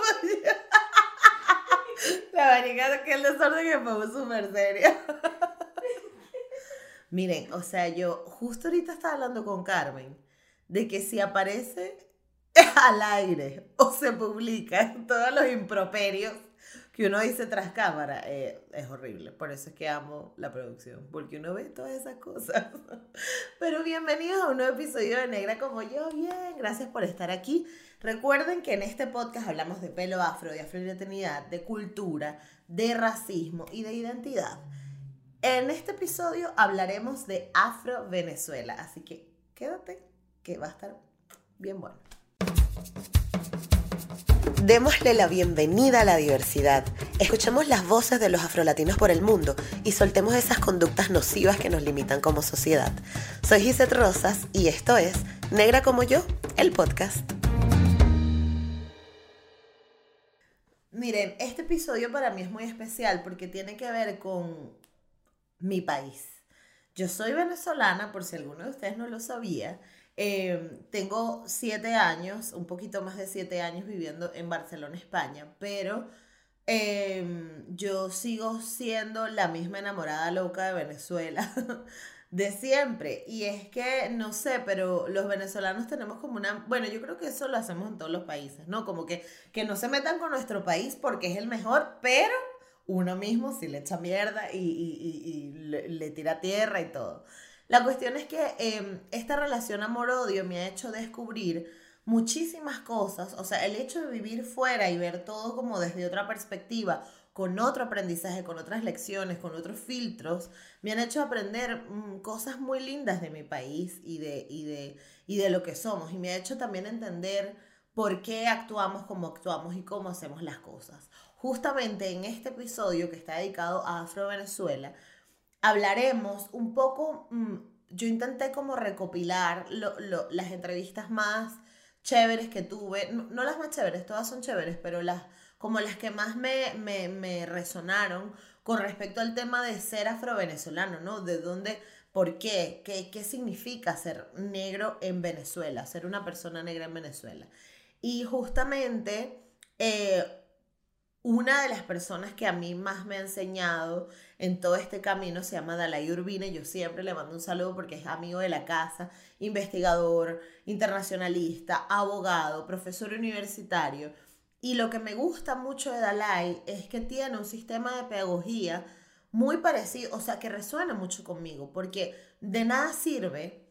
La marica que el desorden que fue súper serio. Miren, o sea, yo justo ahorita estaba hablando con Carmen de que si aparece al aire o se publica todos los improperios que uno dice tras cámara, eh, es horrible. Por eso es que amo la producción, porque uno ve todas esas cosas. Pero bienvenidos a un nuevo episodio de Negra como yo. Bien, gracias por estar aquí. Recuerden que en este podcast hablamos de pelo afro, de afroidentidad, de cultura, de racismo y de identidad. En este episodio hablaremos de Afro Venezuela, así que quédate que va a estar bien bueno. Démosle la bienvenida a la diversidad. Escuchemos las voces de los afrolatinos por el mundo y soltemos esas conductas nocivas que nos limitan como sociedad. Soy Gisette Rosas y esto es Negra como yo, el podcast. Miren, este episodio para mí es muy especial porque tiene que ver con mi país. Yo soy venezolana, por si alguno de ustedes no lo sabía. Em, tengo siete años, un poquito más de siete años viviendo en Barcelona, España, pero em, yo sigo siendo la misma enamorada loca de Venezuela. de siempre. Y es que, no sé, pero los venezolanos tenemos como una, bueno, yo creo que eso lo hacemos en todos los países, ¿no? Como que, que no se metan con nuestro país porque es el mejor, pero uno mismo sí le echa mierda y, y, le, tira tierra y todo. La cuestión es que em, esta relación amor-odio me ha hecho descubrir muchísimas cosas, o sea, el hecho de vivir fuera y ver todo como desde otra perspectiva, con otro aprendizaje, con otras lecciones, con otros filtros, me han hecho aprender mm, cosas muy lindas de mi país y de, y, de, y de lo que somos. Y me ha hecho también entender por qué actuamos como actuamos y cómo hacemos las cosas. Justamente en este episodio que está dedicado a Afro Venezuela, hablaremos un poco, mm, yo intenté como recopilar las entrevistas más chéveres que tuve, no las más chéveres, todas son chéveres, pero las como las que más me, me, resonaron con respecto al tema de ser afrovenezolano, ¿no? De dónde, por qué, qué, qué significa ser negro en Venezuela, ser una persona negra en Venezuela. Y justamente eh, una de las personas que a mí más me ha enseñado en todo este camino se llama Dalai Urbina. Yo siempre le mando un saludo porque es amigo de la casa, investigador, internacionalista, abogado, profesor universitario y lo que me gusta mucho de Dalai es que tiene un sistema de pedagogía muy parecido, o sea, que resuena mucho conmigo, porque de nada sirve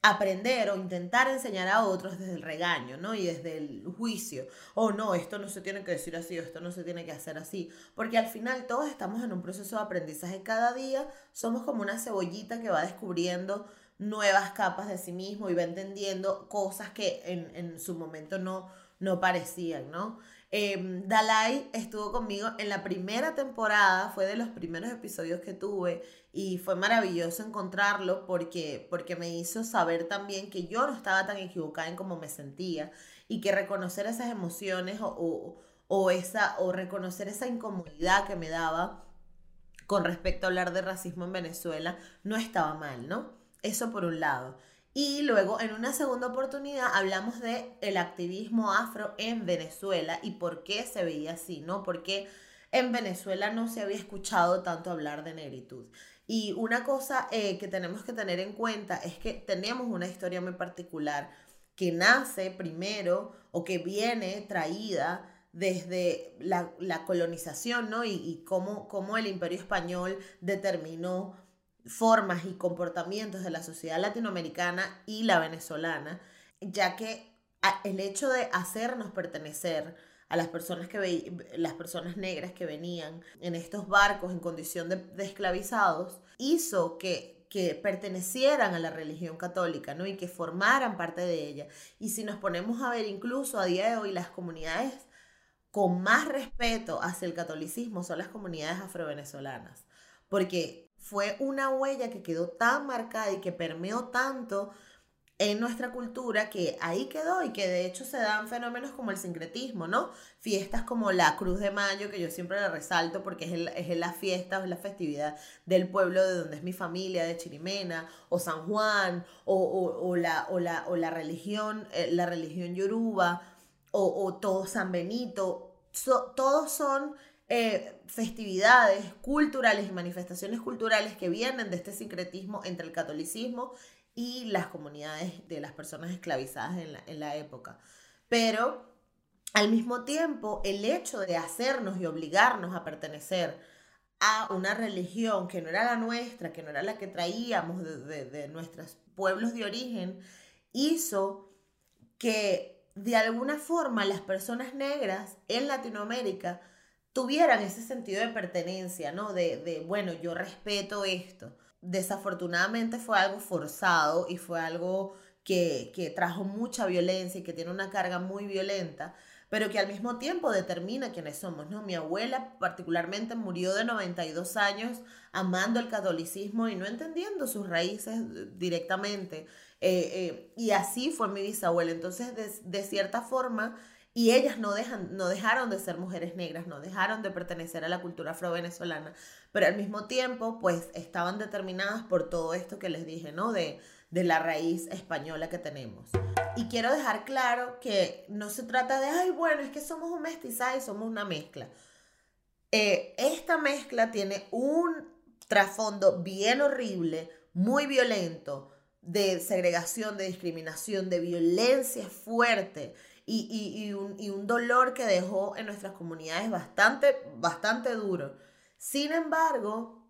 aprender o intentar enseñar a otros desde el regaño, ¿no? Y desde el juicio. O no, esto no se tiene que decir así, o esto no se tiene que hacer así. Porque al final todos estamos en un proceso de aprendizaje. Cada día somos como una cebollita que va descubriendo nuevas capas de sí mismo y va entendiendo cosas que en, en su momento no, no parecían, ¿no? Em, Dalai estuvo conmigo en la primera temporada, fue de los primeros episodios que tuve y fue maravilloso encontrarlo porque, porque me hizo saber también que yo no estaba tan equivocada en cómo me sentía y que reconocer esas emociones o, o, esa, o reconocer esa incomodidad que me daba con respecto a hablar de racismo en Venezuela no estaba mal, ¿no? Eso por un lado. Y luego, en una segunda oportunidad, hablamos de el activismo afro en Venezuela y por qué se veía así, ¿no? Porque en Venezuela no se había escuchado tanto hablar de negritud. Y una cosa eh, que tenemos que tener en cuenta es que tenemos una historia muy particular que nace primero o que viene traída desde la, colonización, ¿no? Y, y cómo, cómo el imperio español determinó formas y comportamientos de la sociedad latinoamericana y la venezolana, ya que el hecho de hacernos pertenecer a las personas, que las personas negras que venían en estos barcos en condición de, esclavizados, hizo que que pertenecieran a la religión católica, ¿no? Y que formaran parte de ella. Y si nos ponemos a ver incluso a día de hoy las comunidades con más respeto hacia el catolicismo son las comunidades afrovenezolanas, porque fue una huella que quedó tan marcada y que permeó tanto en nuestra cultura que ahí quedó y que de hecho se dan fenómenos como el sincretismo, ¿no? Fiestas como la Cruz de Mayo, que yo siempre la resalto porque es, es la fiesta, es la festividad del pueblo de donde es mi familia, de Chirimena, o San Juan, o, la, o, la, o la religión, eh, la religión yoruba, o, todo San Benito, todos son eh, festividades culturales y manifestaciones culturales que vienen de este sincretismo entre el catolicismo y las comunidades de las personas esclavizadas en la, época. Pero al mismo tiempo, el hecho de hacernos y obligarnos a pertenecer a una religión que no era la nuestra, que no era la que traíamos de, nuestros pueblos de origen, hizo que de alguna forma las personas negras en Latinoamérica tuvieran ese sentido de pertenencia, ¿no? De, de bueno, yo respeto esto desafortunadamente fue algo forzado y fue algo que, que, trajo mucha violencia y que tiene una carga muy violenta, pero que al mismo tiempo determina quiénes somos, ¿no? Mi abuela particularmente murió de 92 años amando el catolicismo y no entendiendo sus raíces directamente. Eh, eh, y así fue mi bisabuela. Entonces, de, de cierta forma, y ellas no, dejan, no dejaron de ser mujeres negras, no dejaron de pertenecer a la cultura afro-venezolana, pero al mismo tiempo, pues estaban determinadas por todo esto que les dije, ¿no? De, de la raíz española que tenemos. Y quiero dejar claro que no se trata de, ay, bueno, es que somos un mestizaje y somos una mezcla. Eh, esta mezcla tiene un trasfondo bien horrible, muy violento, de segregación, de discriminación, de violencia fuerte y, un, dolor que dejó en nuestras comunidades bastante, bastante duro. Sin embargo,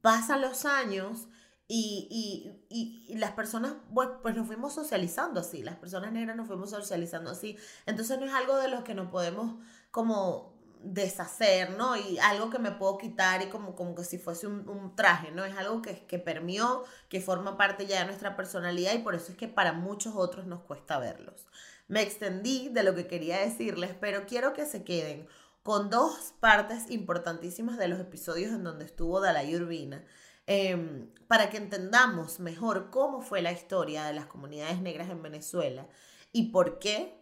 pasan los años y, las personas, pues, pues nos fuimos socializando así, las personas negras nos fuimos socializando así. Entonces no es algo de lo que nos podemos como deshacer, ¿no? Y algo que me puedo quitar y como, como que si fuese un, traje, ¿no? Es algo que, que permeó, que forma parte ya de nuestra personalidad y por eso es que para muchos otros nos cuesta verlos. Me extendí de lo que quería decirles, pero quiero que se queden con dos partes importantísimas de los episodios en donde estuvo Dalai Urbina, em, para que entendamos mejor cómo fue la historia de las comunidades negras en Venezuela y por qué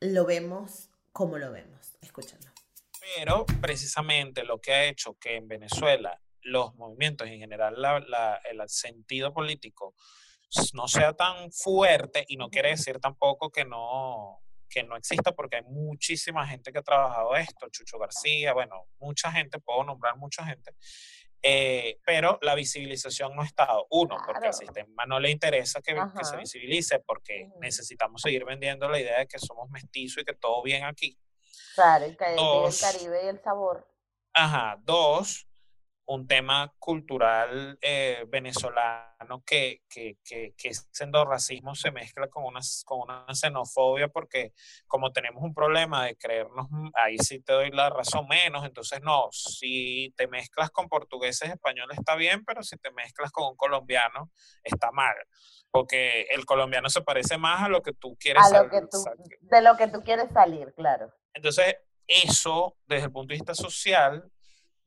lo vemos como lo vemos. Escúchenlo. Pero precisamente lo que ha hecho que en Venezuela los movimientos en general, el sentido político no sea tan fuerte y no quiere decir tampoco que no, que no exista porque hay muchísima gente que ha trabajado esto, Chucho García, bueno, mucha gente, puedo nombrar mucha gente, eh, pero la visibilización no ha estado. Uno, porque al sistema no le interesa que, que se visibilice, porque necesitamos seguir vendiendo la idea de que somos mestizos y que todo bien aquí. Claro, el, el Caribe y el sabor. Ajá, dos, un tema cultural eh, venezolano que, que, que, que siendo racismo se mezcla con una, con una xenofobia porque como tenemos un problema de creernos, mm, ahí sí te doy la razón menos, entonces no, si te mezclas con portugueses, españoles está bien, pero si te mezclas con un colombiano está mal, porque el colombiano se parece más a lo que tú quieres a tú, de lo que tú quieres salir, claro. Entonces, eso desde el punto de vista social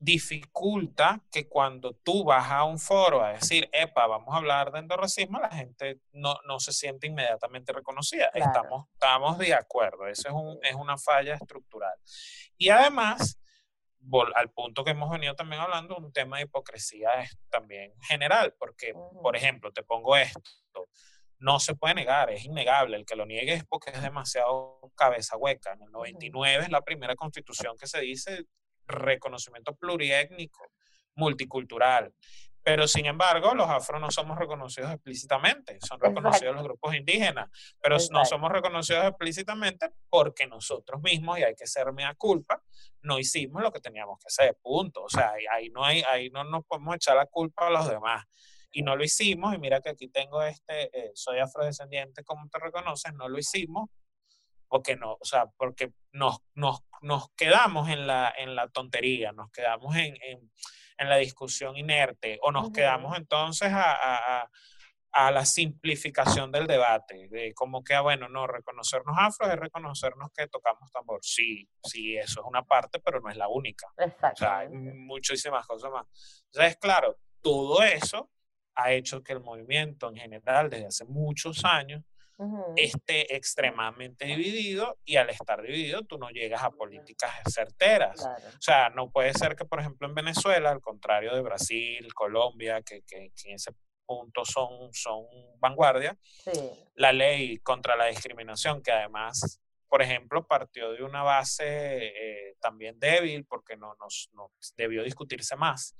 dificulta que cuando tú vas a un foro a decir, epa, vamos a hablar de endorracismo, la gente no, no se siente inmediatamente reconocida. Estamos, estamos de acuerdo, eso es, un, es una falla estructural. Y además, al punto que hemos venido también hablando, un tema de hipocresía es también general, porque, por ejemplo, te pongo esto, no se puede negar, es innegable, el que lo niegue es porque es demasiado cabeza hueca. En el 99 es la primera constitución que se dice reconocimiento pluriétnico, multicultural. Pero sin embargo, los afro no somos reconocidos explícitamente, son reconocidos los grupos indígenas, pero no somos reconocidos explícitamente porque nosotros mismos, y hay que ser mea culpa, no hicimos lo que teníamos que hacer, punto. O sea, ahí no, hay, ahí no nos podemos echar la culpa a los demás. Y no lo hicimos, y mira que aquí tengo este, eh, soy afrodescendiente, como te reconoces, no lo hicimos porque no, o sea, porque nos, nos, nos quedamos en la, en la tontería, nos quedamos en, en, en la discusión inerte o nos quedamos entonces a, a, la simplificación del debate, de cómo que, ah, bueno, no, reconocernos afro es reconocernos que tocamos tambor. Sí, sí, eso es una parte, pero no es la única. O sea, hay muchísimas cosas más. Entonces, claro, todo eso ha hecho que el movimiento en general desde hace muchos años esté extremadamente dividido y al estar dividido tú no llegas a políticas certeras. O sea, no puede ser que, por ejemplo, en Venezuela, al contrario de Brasil, Colombia, que, que, en ese punto son, son vanguardia, la ley contra la discriminación, que además, por ejemplo, partió de una base eh, también débil porque no, nos, no debió discutirse más.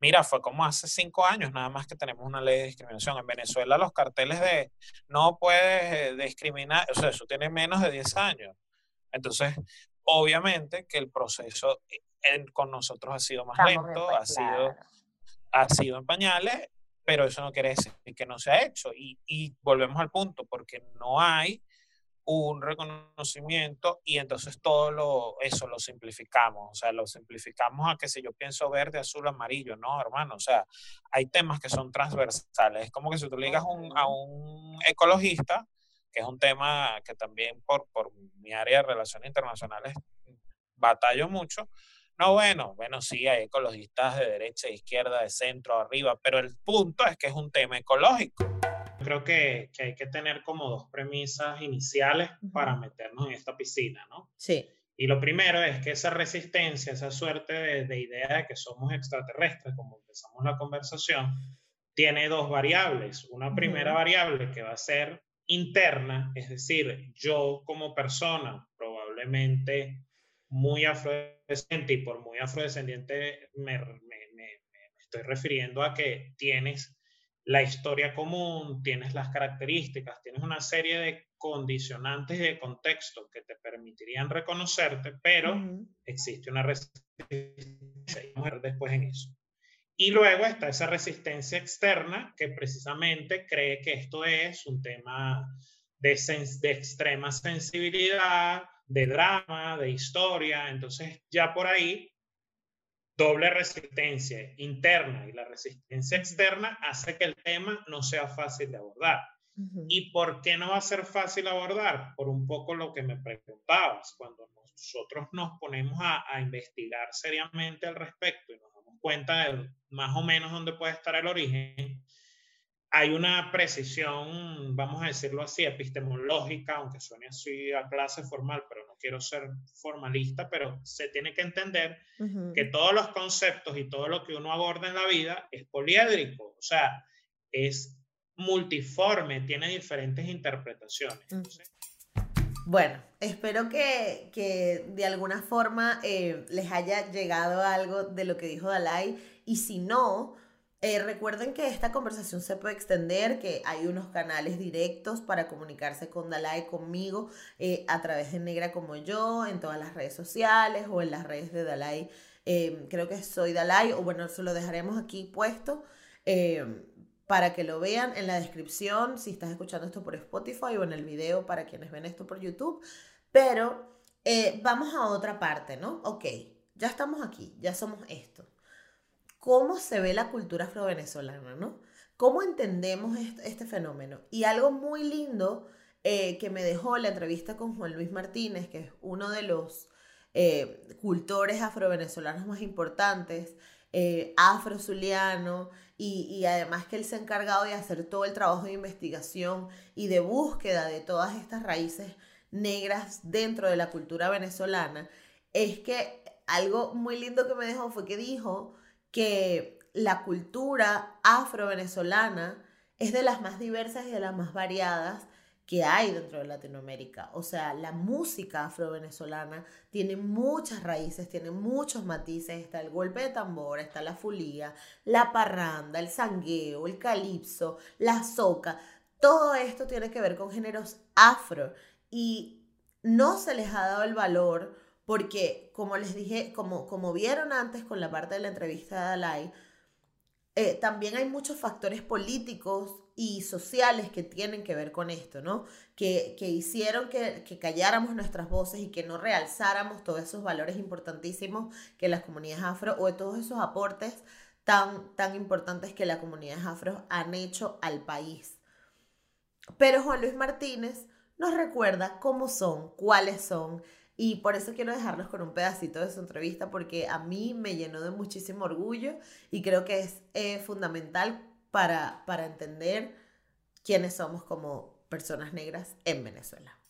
Mira, fue como hace cinco años nada más que tenemos una ley de discriminación. En Venezuela los carteles de no puedes eh, discriminar, o sea, eso tiene menos de 10 años. Entonces, obviamente que el proceso eh, con nosotros ha sido más lento, ha sido, ha sido en pañales, pero eso no quiere decir que no se ha hecho. Y, y volvemos al punto, porque no hay un reconocimiento y entonces todo lo, eso lo simplificamos, o sea, lo simplificamos a que si yo pienso verde, azul, amarillo, no, hermano, o sea, hay temas que son transversales, es como que si tú ligas a un ecologista, que es un tema que también por, por mi área de relaciones internacionales batallo mucho, no, bueno, bueno, sí, hay ecologistas de derecha, de izquierda, de centro, arriba, pero el punto es que es un tema ecológico creo que, que, hay que tener como dos premisas iniciales para meternos en esta piscina, ¿no? Sí. Y lo primero es que esa resistencia, esa suerte de, de idea de que somos extraterrestres, como empezamos la conversación, tiene dos variables. Una primera variable que va a ser interna, es decir, yo como persona, probablemente muy afrodescendiente, y por muy afrodescendiente me, me, me, me estoy refiriendo a que tienes la historia común, tienes las características, tienes una serie de condicionantes de contexto que te permitirían reconocerte, pero existe una resistencia y después en eso. Y luego está esa resistencia externa que precisamente cree que esto es un tema de, de extrema sensibilidad, de drama, de historia. Entonces ya por ahí doble resistencia interna y la resistencia externa hace que el tema no sea fácil de abordar. ¿Y por qué no va a ser fácil abordar? Por un poco lo que me preguntabas, cuando nosotros nos ponemos a, a investigar seriamente al respecto y nos damos cuenta de más o menos dónde puede estar el origen, hay una precisión, vamos a decirlo así, epistemológica, aunque suene así a clase formal, pero no quiero ser formalista, pero se tiene que entender que todos los conceptos y todo lo que uno aborda en la vida es poliédrico, o sea, es multiforme, tiene diferentes interpretaciones. Bueno, espero que, que, de alguna forma eh, les haya llegado algo de lo que dijo Dalai y si no, eh, recuerden que esta conversación se puede extender, que hay unos canales directos para comunicarse con Dalai, conmigo, eh, a través de Negra como yo, en todas las redes sociales o en las redes de Dalai. Em, creo que soy Dalai, o bueno, se lo dejaremos aquí puesto para que lo vean en la descripción, si estás escuchando esto por Spotify o en el video para quienes ven esto por YouTube. Pero eh, vamos a otra parte, ¿no? Ok, ya estamos aquí, ya somos esto cómo se ve la cultura afro-venezolana, ¿no? ¿Cómo entendemos este, fenómeno? Y algo muy lindo eh, que me dejó la entrevista con Juan Luis Martínez, que es uno de los eh, cultores afro-venezolanos más importantes, eh, afro-zuliano, y, y, además que él se ha encargado de hacer todo el trabajo de investigación y de búsqueda de todas estas raíces negras dentro de la cultura venezolana, es que algo muy lindo que me dejó fue que dijo que la cultura afro-venezolana es de las más diversas y de las más variadas que hay dentro de Latinoamérica. O sea, la música afro-venezolana tiene muchas raíces, tiene muchos matices. Está el golpe de tambor, está la fulía, la parranda, el sangueo, el calipso, la soca. Todo esto tiene que ver con géneros afro y no se les ha dado el valor porque, como les dije, como, como vieron antes con la parte de la entrevista de Dalai, eh, también hay muchos factores políticos y sociales que tienen que ver con esto, ¿no? Que, que hicieron que, que, calláramos nuestras voces y que no realzáramos todos esos valores importantísimos que las comunidades afro o todos esos aportes tan, tan importantes que las comunidades afro han hecho al país. Pero Juan Luis Martínez nos recuerda cómo son, cuáles son, y por eso quiero dejarlos con un pedacito de su entrevista porque a mí me llenó de muchísimo orgullo y creo que es eh, fundamental para, para entender quiénes somos como personas negras en Venezuela.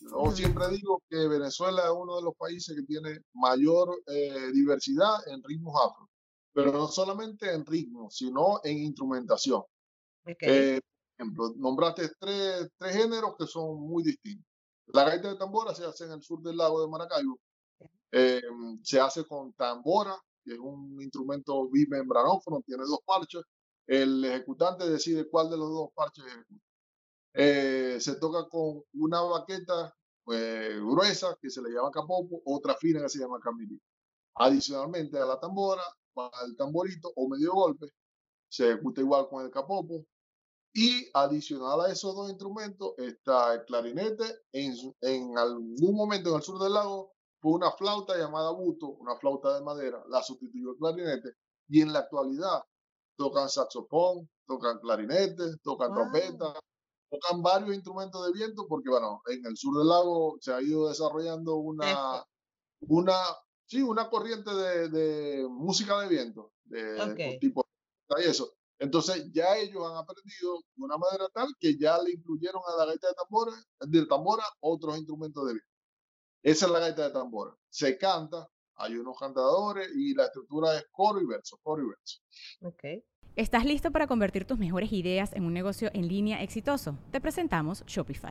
Yo siempre digo que Venezuela es uno de los países que tiene mayor eh, diversidad en ritmos afro, pero no solamente en ritmos, sino en instrumentación. Eh, por ejemplo, nombraste tres, tres géneros que son muy distintos. La gaita de tambora se hace en el sur del lago de Maracaibo. Eh, se hace con tambora, que es un instrumento bimembranófono, tiene dos parches. El ejecutante decide cuál de los dos parches ejecuta. Eh, se toca con una baqueta pues, gruesa que se le llama capopo, otra fina que se llama camilí. Adicionalmente a la tambora, va el tamborito o medio golpe, se ejecuta igual con el capopo, y adicional a esos dos instrumentos está el clarinete. En, en algún momento en el sur del lago fue una flauta llamada buto, una flauta de madera, la sustituyó el clarinete. Y en la actualidad tocan saxofón, tocan clarinete, tocan trompeta, tocan varios instrumentos de viento porque, bueno, en el sur del lago se ha ido desarrollando una, una, sí, una corriente de, de música de viento, de, tipo y eso. Entonces ya ellos han aprendido de una manera tal que ya le incluyeron a la gaita de tambora, de tambora otros instrumentos de viento. Esa es la gaita de tambora. Se canta, hay unos cantadores y la estructura es coro y verso, coro y verso. Okay. ¿Estás listo para convertir tus mejores ideas en un negocio en línea exitoso? Te presentamos Shopify.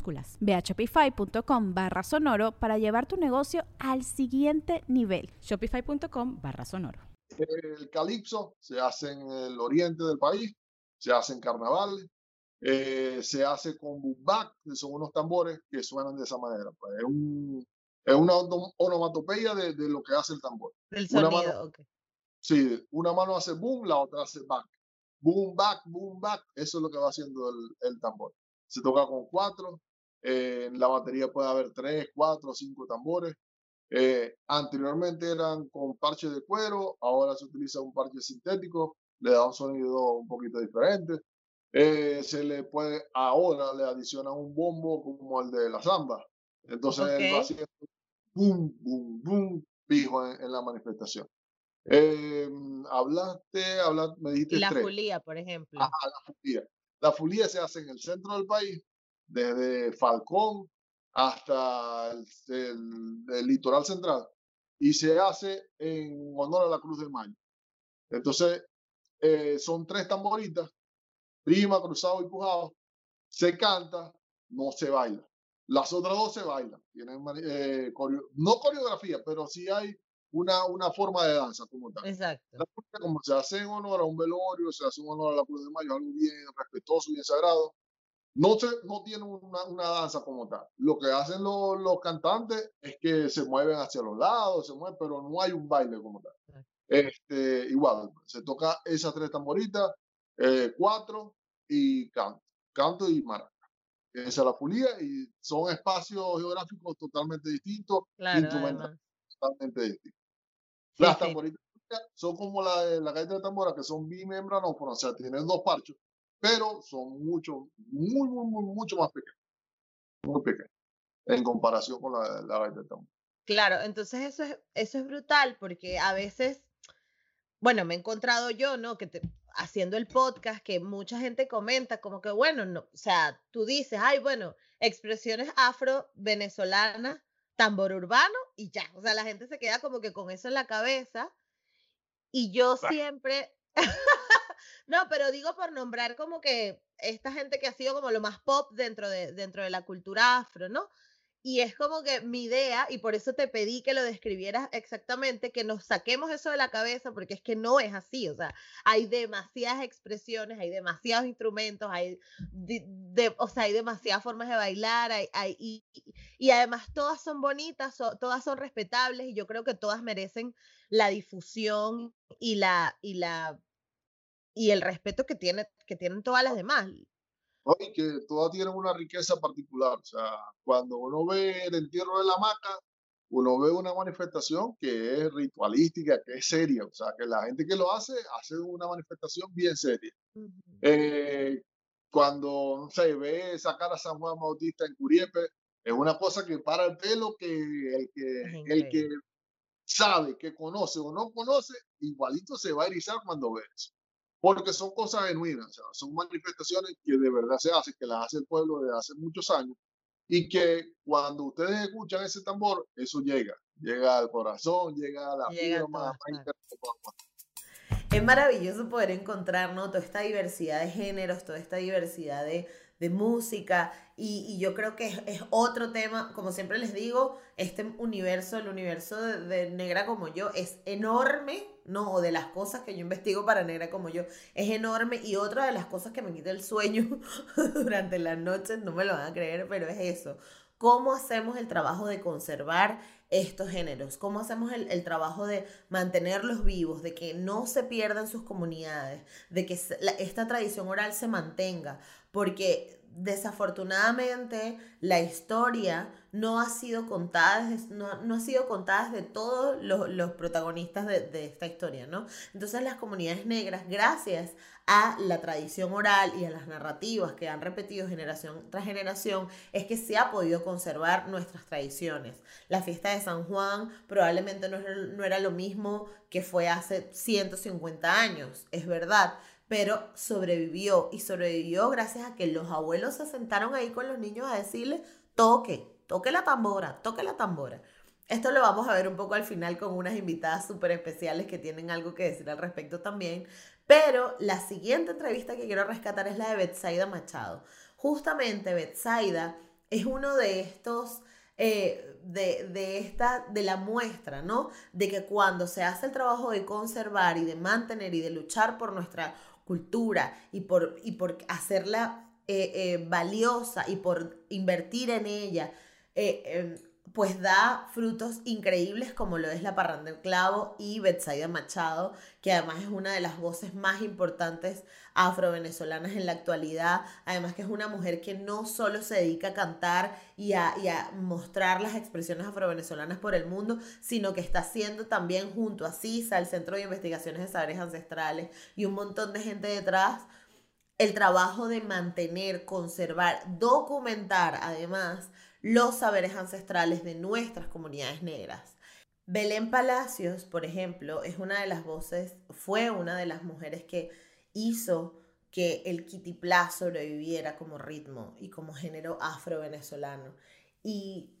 Ve a shopify.com barra sonoro para llevar tu negocio al siguiente nivel. Shopify.com barra sonoro. El calipso se hace en el oriente del país, se hace en carnaval, eh, se hace con bumbak, que son unos tambores que suenan de esa manera. Pues es, un, es una onomatopeya de, de, lo que hace el tambor. El sonido, una mano, Sí, una mano hace boom, la otra hace back. Boom, back, boom, back. Eso es lo que va haciendo el, el tambor. Se toca con cuatro, eh, en la batería puede haber tres, cuatro, cinco tambores. Eh, anteriormente eran con parche de cuero, ahora se utiliza un parche sintético, le da un sonido un poquito diferente. Eh, se le puede, ahora le adiciona un bombo como el de la samba. Entonces va haciendo boom, boom, boom, fijo en, la manifestación. hablaste, hablaste, me dijiste. La fulía, por ejemplo. la fulía. La fulía se hace en el centro del país, desde Falcón hasta el, litoral central, y se hace en honor a la Cruz del Mayo. Entonces, eh, son tres tamboritas, prima, cruzado y pujado, se canta, no se baila. Las otras dos se bailan, tienen eh, no coreografía, pero sí hay una, una forma de danza como tal. Exacto. como se hace en honor a un velorio, se hace en honor a la Cruz de Mayo, algo bien respetuoso, bien sagrado, no, se, no tiene una, una, danza como tal. Lo que hacen los, los, cantantes es que se mueven hacia los lados, se mueven, pero no hay un baile como tal. Este, igual, se toca esas tres tamboritas, eh, cuatro y canto, canto y maraca. Esa es la fulía y son espacios geográficos totalmente distintos, instrumentos totalmente distintos. Las tamboritas son como la la gaita de tambora, que son bimembranófonas, o sea, tienen dos parchos, pero son mucho, muy, muy, muy, mucho más pequeños. Muy pequeños en comparación con la, la gaita de tambor. Claro, entonces eso es, eso es brutal porque a veces bueno, me he encontrado yo, ¿no? Que te, haciendo el podcast, que mucha gente comenta como que, bueno, no, o sea, tú dices, ay, bueno, expresiones afro-venezolanas, tambor urbano y ya. O sea, la gente se queda como que con eso en la cabeza. Y yo siempre, no, pero digo por nombrar como que esta gente que ha sido como lo más pop dentro de, dentro de la cultura afro, ¿no? Y es como que mi idea, y por eso te pedí que lo describieras exactamente, que nos saquemos eso de la cabeza, porque es que no es así, o sea, hay demasiadas expresiones, hay demasiados instrumentos, hay, de, o sea, hay demasiadas formas de bailar, y, además todas son bonitas, todas son respetables, y yo creo que todas merecen la difusión y la, y la, y el respeto que, tiene, que tienen todas las demás y que todas tienen una riqueza particular. O sea, cuando uno ve el entierro de la maca, uno ve una manifestación que es ritualística, que es seria. O sea, que la gente que lo hace, hace una manifestación bien seria. Eh, cuando, no sé, ve sacar a San Juan Bautista en Curiepe, es una cosa que para el pelo que el que, el que sabe, que conoce o no conoce, igualito se va a erizar cuando ve eso porque son cosas genuinas, son manifestaciones que de verdad se hacen, que las hace el pueblo desde hace muchos años y que cuando ustedes escuchan ese tambor, eso llega, llega al corazón, llega a la fibra más, Es maravilloso poder encontrar toda esta diversidad de géneros, toda esta diversidad de, de música y, yo creo que es, otro tema, como siempre les digo, este universo, el universo de, Negra como yo es enorme, ¿no? O de las cosas que yo investigo para Negra como yo es enorme y otra de las cosas que me quita el sueño durante las noches, no me lo van a creer, pero es eso. ¿Cómo hacemos el trabajo de conservar estos géneros? ¿Cómo hacemos el, el, trabajo de mantenerlos vivos, de que no se pierdan sus comunidades, de que esta tradición oral se mantenga? Porque desafortunadamente la historia no ha sido contada, no, no ha sido contada de todos los, los protagonistas de, de, esta historia, ¿no? Entonces las comunidades negras, gracias a la tradición oral y a las narrativas que han repetido generación tras generación, es que se ha podido conservar nuestras tradiciones. La fiesta de San Juan probablemente no, no era lo mismo que fue hace 150 años, es verdad, pero sobrevivió y sobrevivió gracias a que los abuelos se sentaron ahí con los niños a decirle, toque, toque la tambora, toque la tambora. Esto lo vamos a ver un poco al final con unas invitadas súper especiales que tienen algo que decir al respecto también. Pero la siguiente entrevista que quiero rescatar es la de Betsaida Machado. Justamente Betsaida es uno de estos... Eh, de, de, esta, de la muestra, ¿no? De que cuando se hace el trabajo de conservar y de mantener y de luchar por nuestra cultura y por, y por hacerla eh, eh, valiosa y por invertir en ella, eh, em, pues da frutos increíbles como lo es la Parranda del Clavo y Betsaida Machado, que además es una de las voces más importantes afro-venezolanas en la actualidad, además que es una mujer que no solo se dedica a cantar y a, y a mostrar las expresiones afro-venezolanas por el mundo, sino que está haciendo también junto a CISA, el Centro de Investigaciones de Saberes Ancestrales y un montón de gente detrás, el trabajo de mantener, conservar, documentar además los saberes ancestrales de nuestras comunidades negras. Belén Palacios, por ejemplo, es una de las voces, fue una de las mujeres que hizo que el kitiplá sobreviviera como ritmo y como género afro-venezolano. Y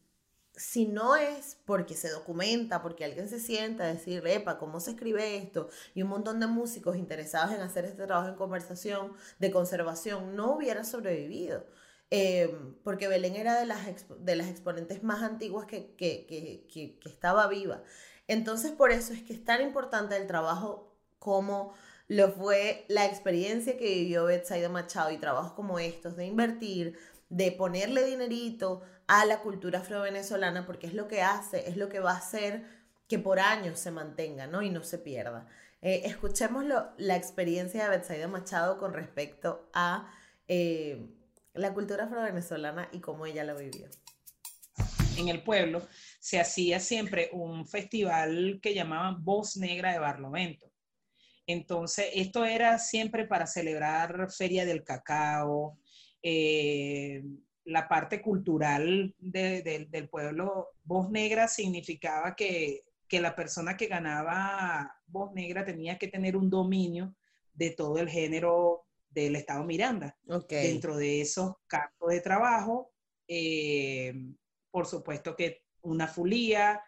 si no es porque se documenta, porque alguien se sienta a decir, epa, ¿cómo se escribe esto? Y un montón de músicos interesados en hacer este trabajo en conversación, de conservación, no hubiera sobrevivido. Em, porque Belén era de las, de las exponentes más antiguas que, que, que, que, estaba viva. Entonces, por eso es que es tan importante el trabajo como lo fue la experiencia que vivió Betsaida Machado y trabajos como estos, de invertir, de ponerle dinerito a la cultura afro-venezolana, porque es lo que hace, es lo que va a hacer que por años se mantenga, ¿no? Y no se pierda. Eh, escuchemos la experiencia de Betsaida Machado con respecto a... Eh, la cultura afro-venezolana y cómo ella la vivió. En el pueblo se hacía siempre un festival que llamaban Voz Negra de Barlovento. Entonces, esto era siempre para celebrar Feria del Cacao, eh, la parte cultural del pueblo. Voz Negra significaba que, que la persona que ganaba voz negra tenía que tener un dominio de todo el género del Estado Miranda. Dentro de esos campos de trabajo, eh, por supuesto que una fulía,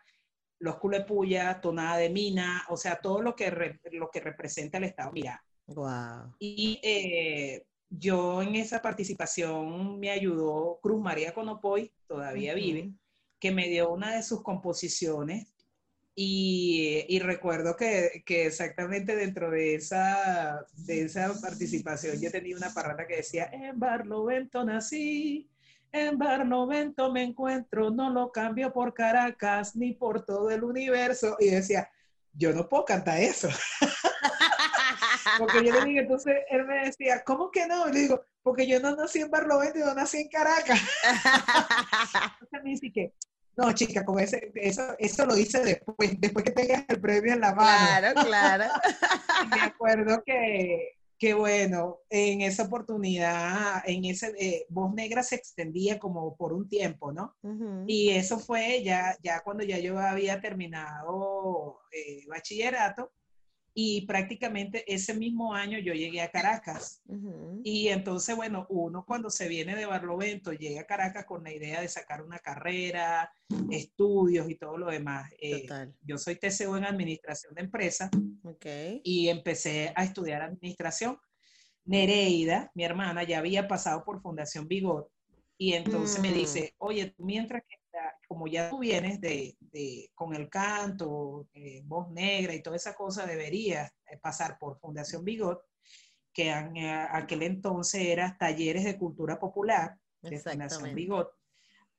los culepullas, tonada de mina, o sea, todo lo que, lo que representa el Estado Miranda. Wow. Y eh, yo en esa participación me ayudó Cruz María Conopoy, todavía vive, que me dio una de sus composiciones y, recuerdo que, exactamente dentro de esa, de esa participación yo tenía una parrata que decía, en Barlovento nací, en Barlovento me encuentro, no lo cambio por Caracas ni por todo el universo. Y decía, yo no puedo cantar eso. porque yo le dije, entonces él me decía, ¿cómo que no? Y le digo, porque yo no nací en Barlovento, yo nací en Caracas. entonces me dice que, no, chica, como ese, eso, eso lo hice después, después que tengas el premio en la mano. Claro, claro. me acuerdo que, que, bueno, en esa oportunidad, en ese, eh, Voz Negra se extendía como por un tiempo, ¿no? Y eso fue ya, ya cuando ya yo había terminado eh, bachillerato, y prácticamente ese mismo año yo llegué a Caracas. Y entonces, bueno, uno cuando se viene de Barlovento llega a Caracas con la idea de sacar una carrera, estudios y todo lo demás. Eh, yo soy TCO en Administración de Empresas okay. y empecé a estudiar Administración. Nereida, mi hermana, ya había pasado por Fundación Bigot y entonces me mm. dice, oye, mientras que como ya tú vienes de, con el canto, eh, voz negra y toda esa cosa, deberías eh, pasar por Fundación Bigot, que en eh, aquel entonces era Talleres de Cultura Popular de Fundación Bigot.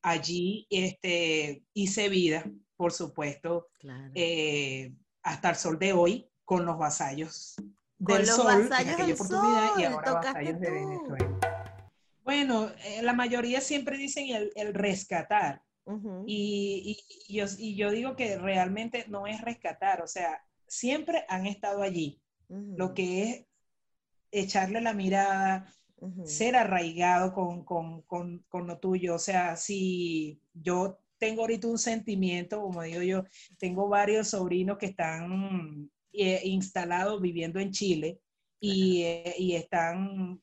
Allí este, hice vida, por supuesto, hasta el sol de hoy, con los vasallos con del los sol, vasallos en oportunidad, y ahora vasallos de Venezuela. Bueno, la mayoría siempre dicen el, el rescatar, y, yo, y, yo, digo que realmente no es rescatar, o sea, siempre han estado allí. Lo que es echarle la mirada, ser arraigado con, con, con, con, lo tuyo. O sea, si yo tengo ahorita un sentimiento, como digo yo, tengo varios sobrinos que están eh, instalados viviendo en Chile y, eh, y están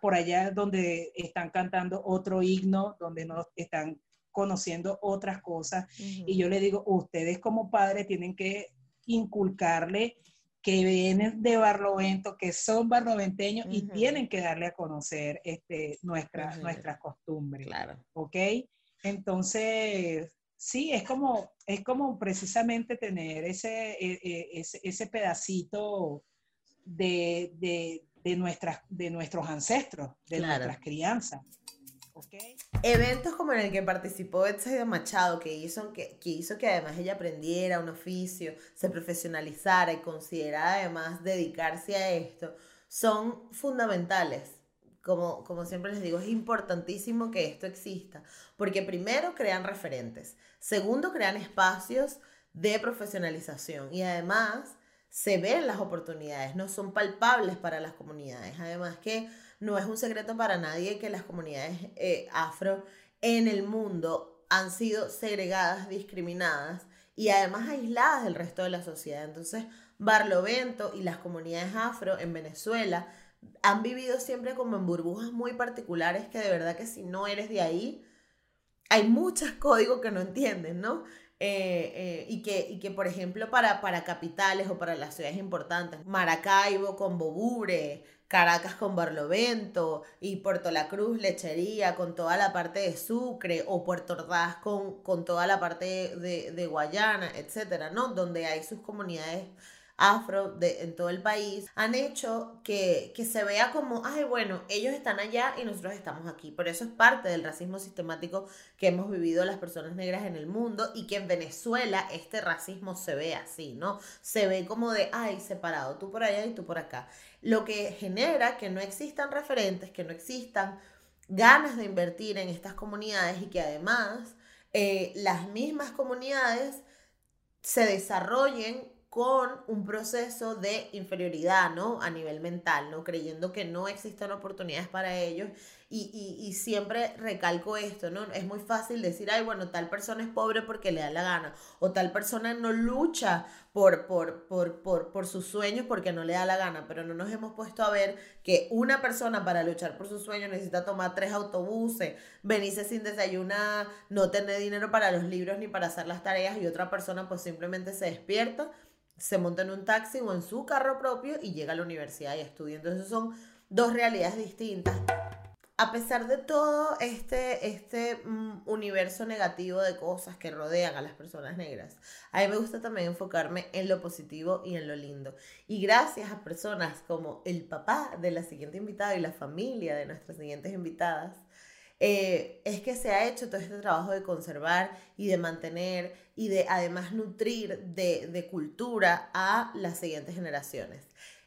por allá donde están cantando otro himno, donde no están conociendo otras cosas. Y yo le digo, ustedes como padres tienen que inculcarle que vienen de Barlovento, que son barloventeños y tienen que darle a conocer este, nuestras, nuestras costumbres. Claro. ¿Ok? Entonces, sí, es como, es como precisamente tener ese, e, e, ese, pedacito de, de, de, nuestras, de nuestros ancestros, de nuestras crianzas. Eventos como en el que participó de Machado, que hizo que, que hizo que además ella aprendiera un oficio, se profesionalizara y considerara además dedicarse a esto, son fundamentales. Como, como siempre les digo, es importantísimo que esto exista, porque primero crean referentes, segundo crean espacios de profesionalización y además se ven las oportunidades, no son palpables para las comunidades. Además que no es un secreto para nadie que las comunidades eh, afro en el mundo han sido segregadas, discriminadas y además aisladas del resto de la sociedad. Entonces, Barlovento y las comunidades afro en Venezuela han vivido siempre como en burbujas muy particulares que de verdad que si no eres de ahí, hay muchos códigos que no entienden, ¿no? Eh, eh, y, que, y que, por ejemplo, para, para capitales o para las ciudades importantes, Maracaibo con Bobure, Caracas con Barlovento y Puerto La Cruz, Lechería con toda la parte de Sucre o Puerto Ordaz con, con toda la parte de, de Guayana, etcétera, ¿no? Donde hay sus comunidades afro de, en todo el país han hecho que, que, se vea como, ay, bueno, ellos están allá y nosotros estamos aquí. Por eso es parte del racismo sistemático que hemos vivido las personas negras en el mundo y que en Venezuela este racismo se ve así, ¿no? Se ve como de, ay, separado, tú por allá y tú por acá. Lo que genera que no existan referentes, que no existan ganas de invertir en estas comunidades y que además eh, las mismas comunidades se desarrollen con un proceso de inferioridad, ¿no? A nivel mental, ¿no? Creyendo que no existen oportunidades para ellos. Y, y, y, siempre recalco esto, ¿no? Es muy fácil decir, ay, bueno, tal persona es pobre porque le da la gana. O tal persona no lucha por, por, por, por, por sus sueños porque no le da la gana. Pero no nos hemos puesto a ver que una persona para luchar por sus sueños necesita tomar tres autobuses, venirse sin desayunar, no tener dinero para los libros ni para hacer las tareas. Y otra persona pues simplemente se despierta se monta en un taxi o en su carro propio y llega a la universidad y estudia. Entonces son dos realidades distintas. A pesar de todo este, este mm, universo negativo de cosas que rodean a las personas negras, a mí me gusta también enfocarme en lo positivo y en lo lindo. Y gracias a personas como el papá de la siguiente invitada y la familia de nuestras siguientes invitadas, eh, es que se ha hecho todo este trabajo de conservar y de mantener y de además nutrir de, de cultura a las siguientes generaciones.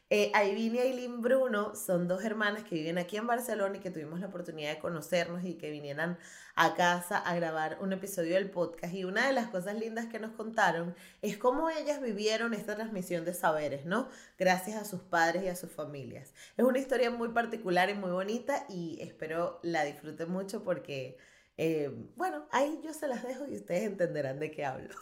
Eh, y Aileen Bruno son dos hermanas que viven aquí en Barcelona y que tuvimos la oportunidad de conocernos y que vinieran a casa a grabar un episodio del podcast. Y una de las cosas lindas que nos contaron es cómo ellas vivieron esta transmisión de saberes, ¿no? Gracias a sus padres y a sus familias. Es una historia muy particular y muy bonita y espero la disfruten mucho porque, eh, bueno, ahí yo se las dejo y ustedes entenderán de qué hablo.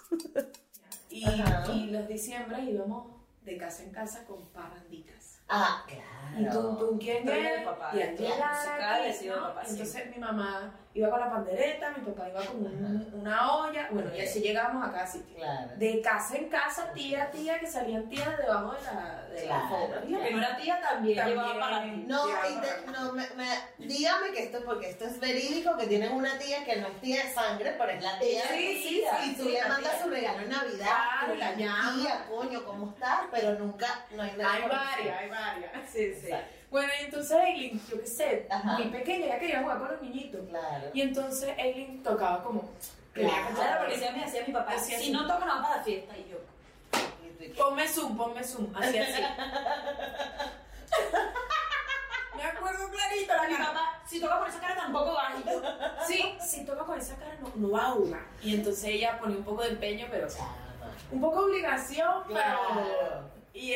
y, y los diciembre íbamos de casa en casa con parranditas. Ah, claro. Y tú, tú quién es, papá. y aquí Claro, aquí, ¿no? papá, Entonces mi mamá iba con la pandereta, mi papá iba con un- una olla, bueno, y así llegamos a cada sitio. Claro. De casa en casa, tía, tía, que salían tías debajo de la, de la Claro. alfombra. Que no era tía también, También. llevaba para ti. No, y te- no me, me- dígame que esto, porque esto es verídico, que tienen una tía que no es tía de sangre, pero es la tía. Sí, sí, sí, Y tú sí, le la mandas tía. su regalo en Navidad, tú la la tía, coño, ¿cómo estás? Pero nunca, no hay nada. Hay varias, hay varias. Sí, sí. Exacto. Bueno, y entonces Eileen, yo qué sé, Ajá. muy pequeña, ya quería jugar con los niñitos. Claro. Y entonces Eileen tocaba como. Claro. porque siempre me decía mi papá, así. si no toca, no va para la fiesta. Y yo, Ponme zoom, ponme zoom, así así. Me acuerdo clarito, la mi cara. papá, si toca por esa cara tampoco va. Y yo, Sí, si toca con esa cara no, no va a jugar. Y entonces ella ponía un poco de empeño, pero un poco de obligación, pero. Claro. Y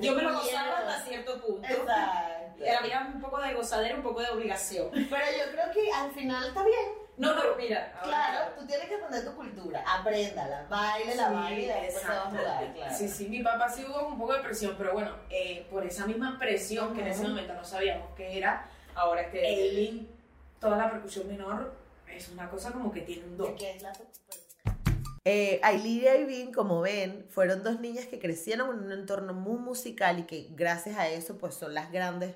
yo me lo gozaba hasta cierto punto. Exacto. Había un poco de gozadera, un poco de obligación. Pero yo creo que al final está bien. No, no, mira. ahora- Claro, tú tienes que aprender tu cultura, apréndala, baile la Sí, baile y después te vas a jugar, claro. Sí, sí, mi papá sí hubo un poco de presión, pero bueno, eh, por esa misma presión que en ese momento no sabíamos qué era, Ahora es que. Eileen, toda la percusión menor es una cosa como que tiene un don. ¿Qué es la eh, Aileen y Ivin, como ven, fueron dos niñas que crecieron en un entorno muy musical y que gracias a eso pues son las grandes,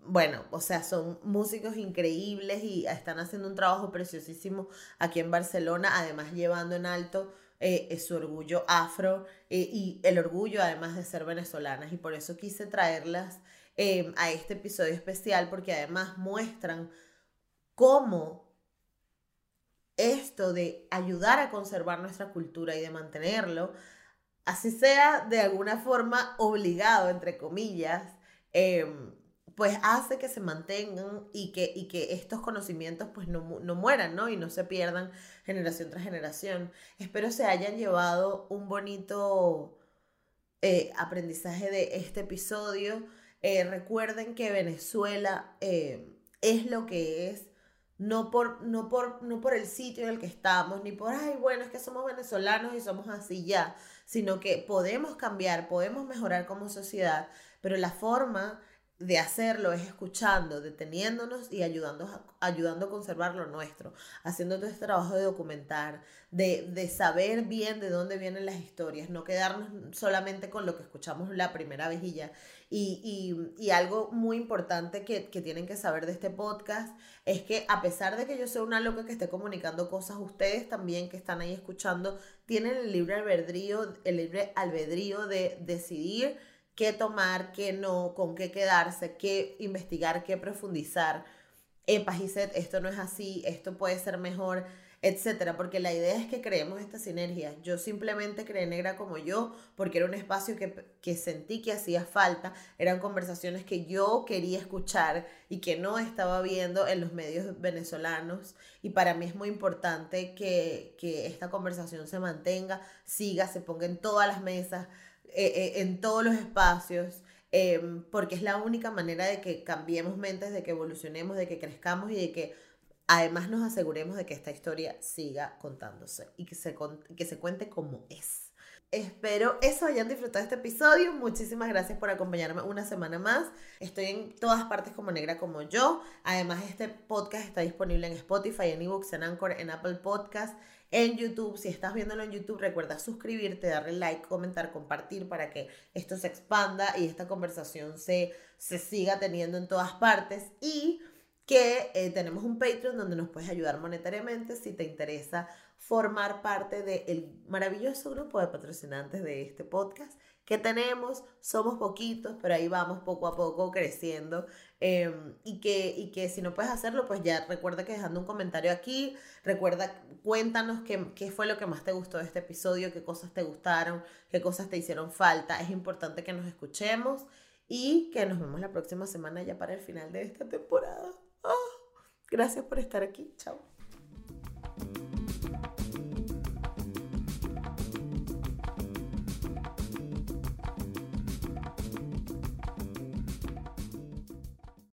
bueno, o sea, son músicos increíbles y están haciendo un trabajo preciosísimo aquí en Barcelona, además llevando en alto eh, eh, su orgullo afro eh, y el orgullo además de ser venezolanas. Y por eso quise traerlas a este episodio especial porque además muestran cómo esto de ayudar a conservar nuestra cultura y de mantenerlo, así sea de alguna forma obligado, entre comillas, em, pues hace que se mantengan y que, y que estos conocimientos pues no, no mueran, ¿no? Y no se pierdan generación tras generación. Espero se hayan llevado un bonito eh, aprendizaje de este episodio. Eh, recuerden que Venezuela eh, es lo que es, no por, no, por, no por el sitio en el que estamos, ni por, ay, bueno, es que somos venezolanos y somos así ya, sino que podemos cambiar, podemos mejorar como sociedad, pero la forma de hacerlo es escuchando, deteniéndonos y ayudando ayudando a conservar lo nuestro, haciendo todo este trabajo de documentar, de, de saber bien de dónde vienen las historias, no quedarnos solamente con lo que escuchamos la primera vez y ya. Y, y, y algo muy importante que, que tienen que saber de este podcast es que a pesar de que yo soy una loca que esté comunicando cosas, ustedes también que están ahí escuchando tienen el libre albedrío, el libre albedrío de decidir qué tomar, qué no, con qué quedarse, qué investigar, qué profundizar. En Pajicet, esto no es así, esto puede ser mejor. etcétera, porque la idea es que creemos esta sinergia. Yo simplemente creé Negra como yo porque era un espacio que, que sentí que hacía falta, eran conversaciones que yo quería escuchar y que no estaba viendo en los medios venezolanos y para mí es muy importante que, que esta conversación se mantenga, siga, se ponga en todas las mesas, eh, eh, en todos los espacios. Em, porque es la única manera de que cambiemos mentes, de que evolucionemos, de que crezcamos y de que además nos aseguremos de que esta historia siga contándose y que se, que se cuente como es. Espero eso hayan disfrutado este episodio. Muchísimas gracias por acompañarme una semana más. Estoy en todas partes como negra como yo. Además, este podcast está disponible en Spotify, en eBooks, en Anchor, en Apple Podcast, en YouTube. Si estás viéndolo en YouTube, recuerda suscribirte, darle like, comentar, compartir para que esto se expanda y esta conversación se, se siga teniendo en todas partes. Y que eh, tenemos un Patreon donde nos puedes ayudar monetariamente si te interesa formar parte del maravilloso grupo de patrocinantes de este podcast que tenemos. Somos poquitos, pero ahí vamos poco a poco creciendo. Em, y, que, y que si no puedes hacerlo, pues ya recuerda que dejando un comentario aquí, recuerda, cuéntanos qué, qué fue lo que más te gustó de este episodio, qué cosas te gustaron, qué cosas te hicieron falta. Es importante que nos escuchemos y que nos vemos la próxima semana ya para el final de esta temporada. Oh, gracias por estar aquí. Chao.